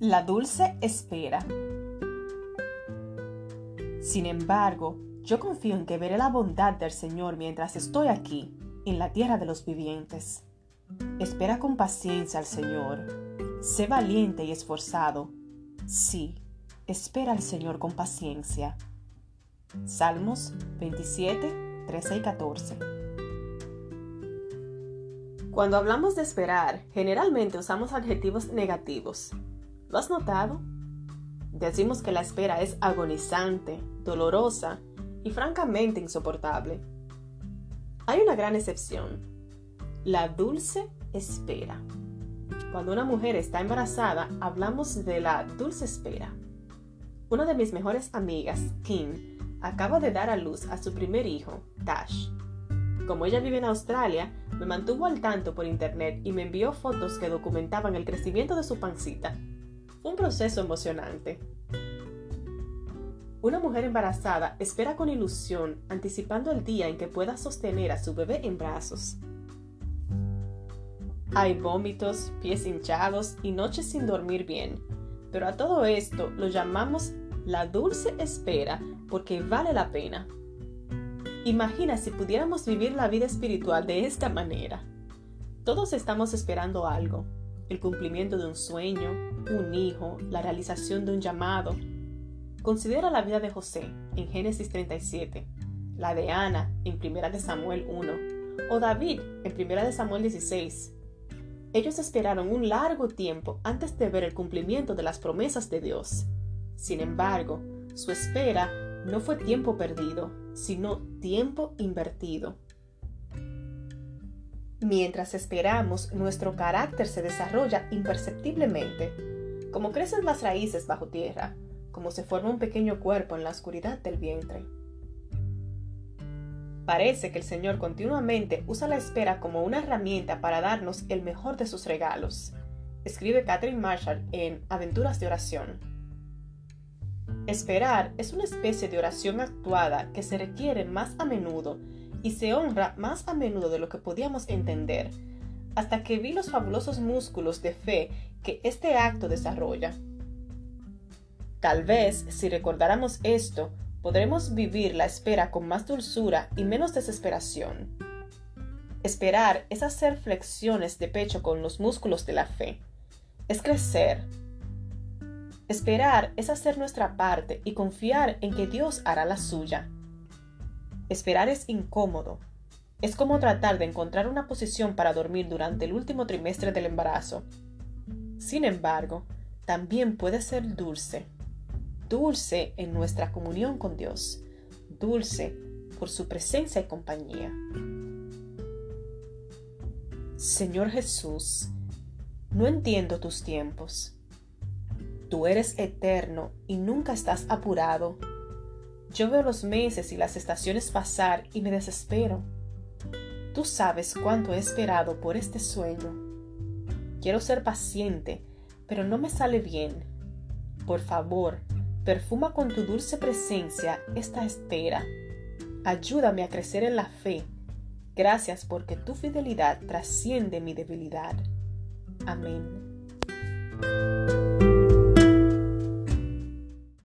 La dulce espera. Sin embargo, yo confío en que veré la bondad del Señor mientras estoy aquí, en la tierra de los vivientes. Espera con paciencia al Señor. Sé valiente y esforzado. Sí, espera al Señor con paciencia. Salmos 27, 13 y 14. Cuando hablamos de esperar, generalmente usamos adjetivos negativos. ¿Lo has notado? Decimos que la espera es agonizante, dolorosa y francamente insoportable. Hay una gran excepción. La dulce espera. Cuando una mujer está embarazada, hablamos de la dulce espera. Una de mis mejores amigas, Kim, acaba de dar a luz a su primer hijo, Tash. Como ella vive en Australia, me mantuvo al tanto por internet y me envió fotos que documentaban el crecimiento de su pancita. Un proceso emocionante. Una mujer embarazada espera con ilusión, anticipando el día en que pueda sostener a su bebé en brazos. Hay vómitos, pies hinchados y noches sin dormir bien, pero a todo esto lo llamamos la dulce espera porque vale la pena. Imagina si pudiéramos vivir la vida espiritual de esta manera. Todos estamos esperando algo, el cumplimiento de un sueño, un hijo, la realización de un llamado. Considera la vida de José en Génesis 37, la de Ana en 1 de Samuel 1 o David en 1 de Samuel 16. Ellos esperaron un largo tiempo antes de ver el cumplimiento de las promesas de Dios. Sin embargo, su espera no fue tiempo perdido, sino tiempo invertido. Mientras esperamos, nuestro carácter se desarrolla imperceptiblemente, como crecen las raíces bajo tierra, como se forma un pequeño cuerpo en la oscuridad del vientre. Parece que el Señor continuamente usa la espera como una herramienta para darnos el mejor de sus regalos, escribe Catherine Marshall en Aventuras de Oración. Esperar es una especie de oración actuada que se requiere más a menudo y se honra más a menudo de lo que podíamos entender, hasta que vi los fabulosos músculos de fe que este acto desarrolla. Tal vez, si recordáramos esto, podremos vivir la espera con más dulzura y menos desesperación. Esperar es hacer flexiones de pecho con los músculos de la fe. Es crecer, Esperar es hacer nuestra parte y confiar en que Dios hará la suya. Esperar es incómodo. Es como tratar de encontrar una posición para dormir durante el último trimestre del embarazo. Sin embargo, también puede ser dulce. Dulce en nuestra comunión con Dios. Dulce por su presencia y compañía. Señor Jesús, no entiendo tus tiempos Tú eres eterno y nunca estás apurado. Yo veo los meses y las estaciones pasar y me desespero. Tú sabes cuánto he esperado por este sueño. Quiero ser paciente, pero no me sale bien. Por favor, perfuma con tu dulce presencia esta espera. Ayúdame a crecer en la fe. Gracias porque tu fidelidad trasciende mi debilidad. Amén.